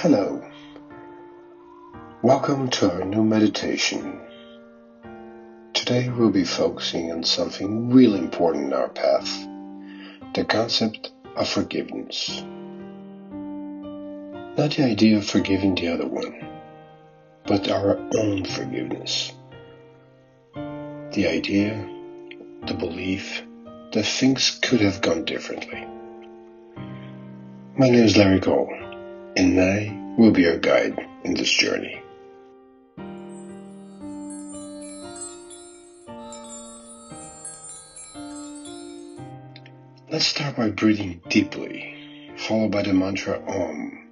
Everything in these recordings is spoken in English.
Hello. Welcome to our new meditation. Today we'll be focusing on something really important in our path the concept of forgiveness. Not the idea of forgiving the other one, but our own forgiveness. The idea, the belief that things could have gone differently. My name is Larry Cole, and I will be your guide in this journey. Let's start by breathing deeply, followed by the mantra Om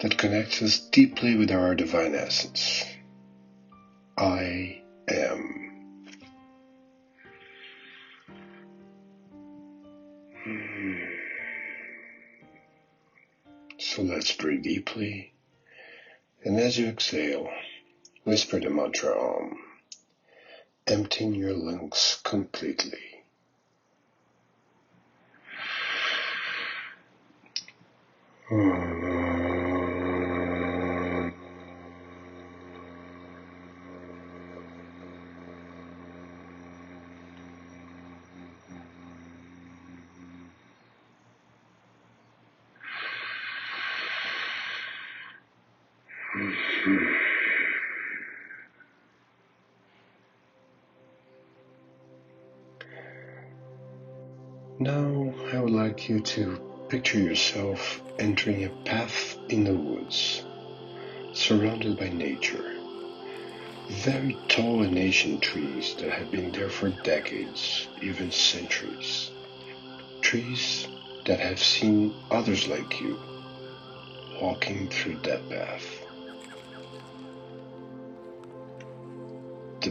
that connects us deeply with our divine essence. I am. Hmm. So let's breathe deeply, and as you exhale, whisper the mantra Om, emptying your lungs completely. Hmm. Hmm. Now I would like you to picture yourself entering a path in the woods, surrounded by nature. Very tall and ancient trees that have been there for decades, even centuries. Trees that have seen others like you walking through that path.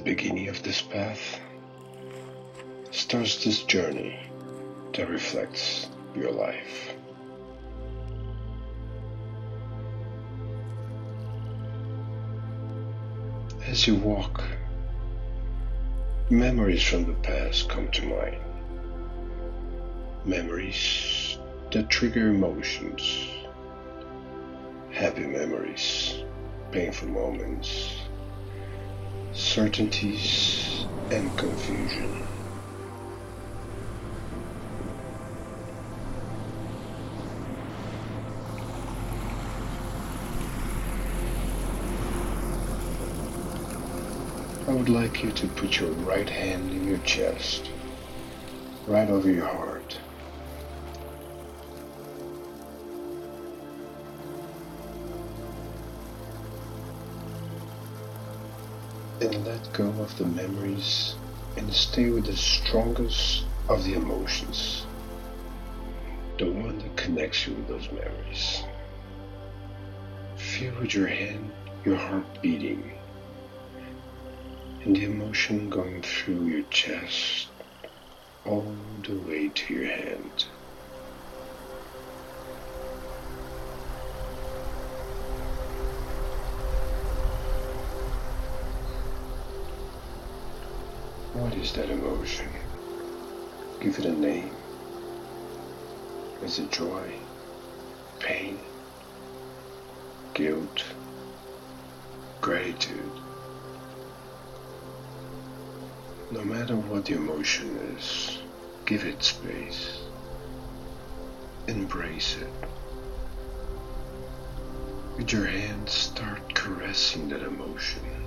Beginning of this path starts this journey that reflects your life. As you walk, memories from the past come to mind. Memories that trigger emotions. Happy memories, painful moments, certainties, and confusion. I would like you to put your right hand in your chest, right over your heart. Let go of the memories and stay with the strongest of the emotions, the one that connects you with those memories. Feel with your hand your heart beating and the emotion going through your chest all the way to your hand. Is that emotion? Give it a name. Is it joy, pain, guilt, gratitude? No matter what the emotion is, give it space. Embrace it. With your hands, start caressing that emotion.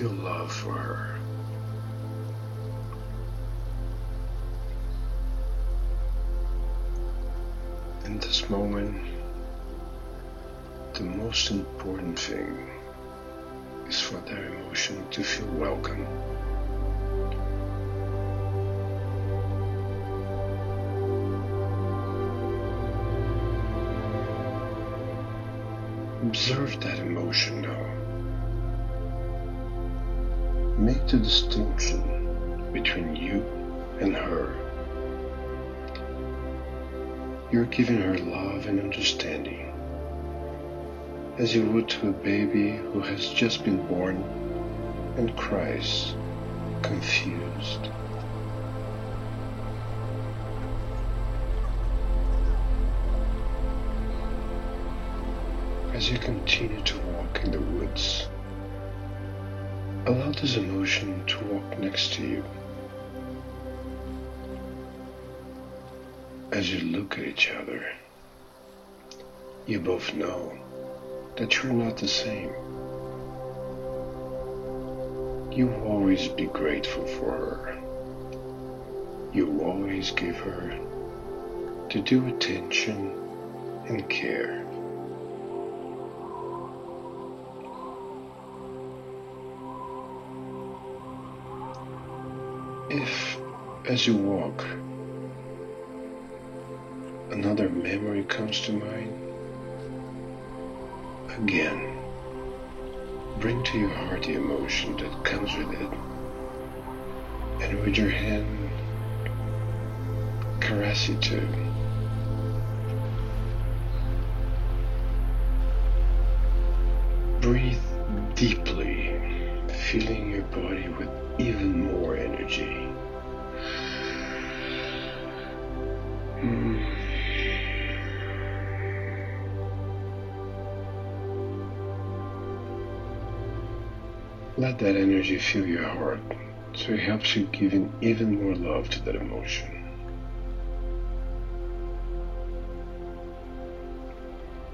Feel love for her. In this moment, the most important thing is for their emotion to feel welcome. Observe that emotion now. Make the distinction between you and her. You're giving her love and understanding as you would to a baby who has just been born and cries, confused. as you continue to walk in the woods. Allow this emotion to walk next to you. As you look at each other, you both know that you're not the same. You will always be grateful for her. You will always give her the due attention and care. If, as you walk, another memory comes to mind, again, bring to your heart the emotion that comes with it, and with your hand, caress it too. Breathe deeply, filling your body with even more energy. Mm. Let that energy fill your heart so it helps you give in even more love to that emotion.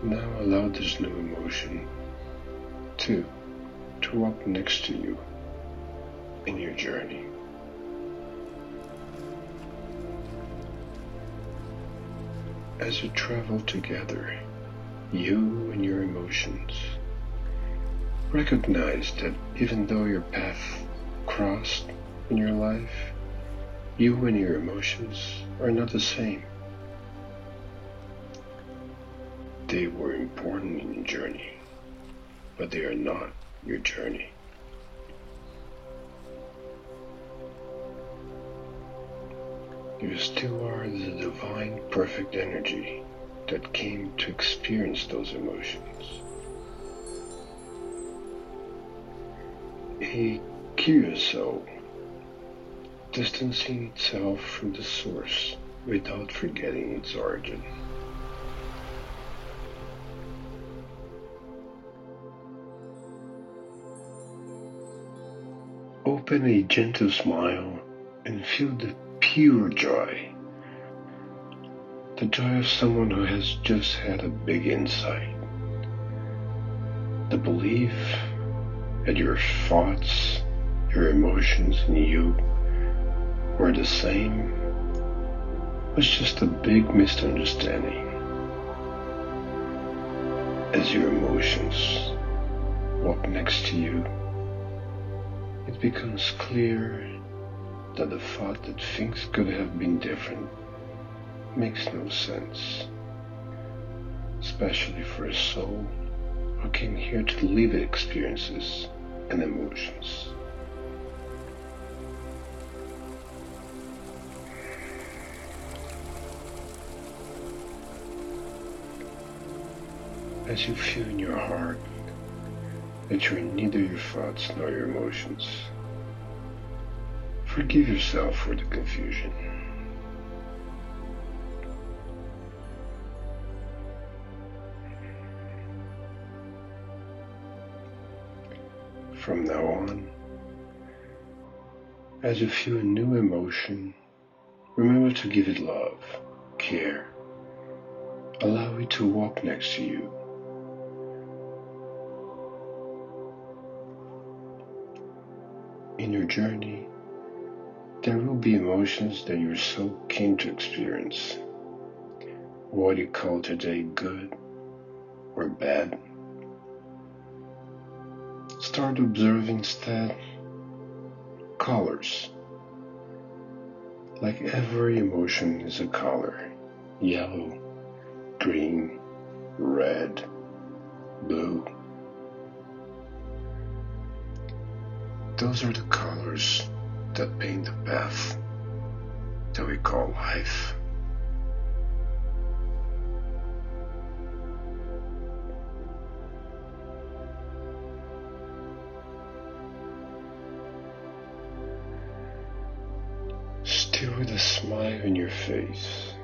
Now allow this new emotion to, walk next to you in your journey. As you travel together, you and your emotions, recognize that even though your path crossed in your life, you and your emotions are not the same. They were important in your journey, but they are not your journey. You still are the divine perfect energy that came to experience those emotions. A curious soul, distancing itself from the source without forgetting its origin. Open a gentle smile and feel the pure joy. The joy of someone who has just had a big insight. The belief that your thoughts, your emotions, and you were the same was just a big misunderstanding. As your emotions walk next to you, it becomes clear that the thought that things could have been different makes no sense, especially for a soul who came here to live experiences and emotions. As you feel in your heart you're neither your thoughts nor your emotions, Forgive yourself for the confusion. From now on, as you feel a new emotion, remember to give it love, care. Allow it to walk next to you. In your journey, there will be emotions that you're so keen to experience. What you call today good or bad. Start observing instead colors. Like every emotion is a color yellow, green, red, blue. Those are the colors that paint the path that we call life. Still with a smile on your face,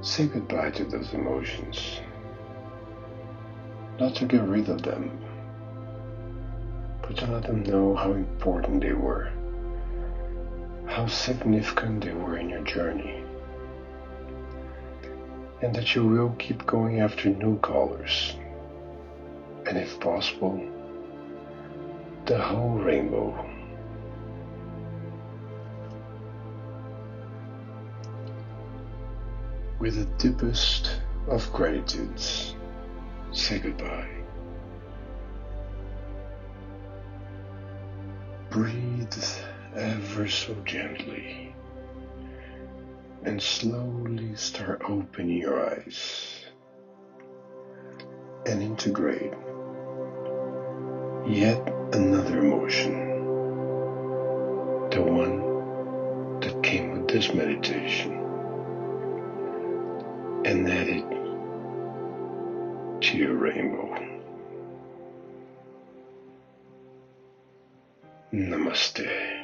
say goodbye to those emotions. Not to get rid of them, but to let them know how important they were, how significant they were in your journey, and that you will keep going after new colors, and if possible, the whole rainbow. With the deepest of gratitudes, say goodbye. Breathe ever so gently and slowly start opening your eyes and integrate yet another emotion, the one that came with this meditation, and add it to your rainbow. Namaste.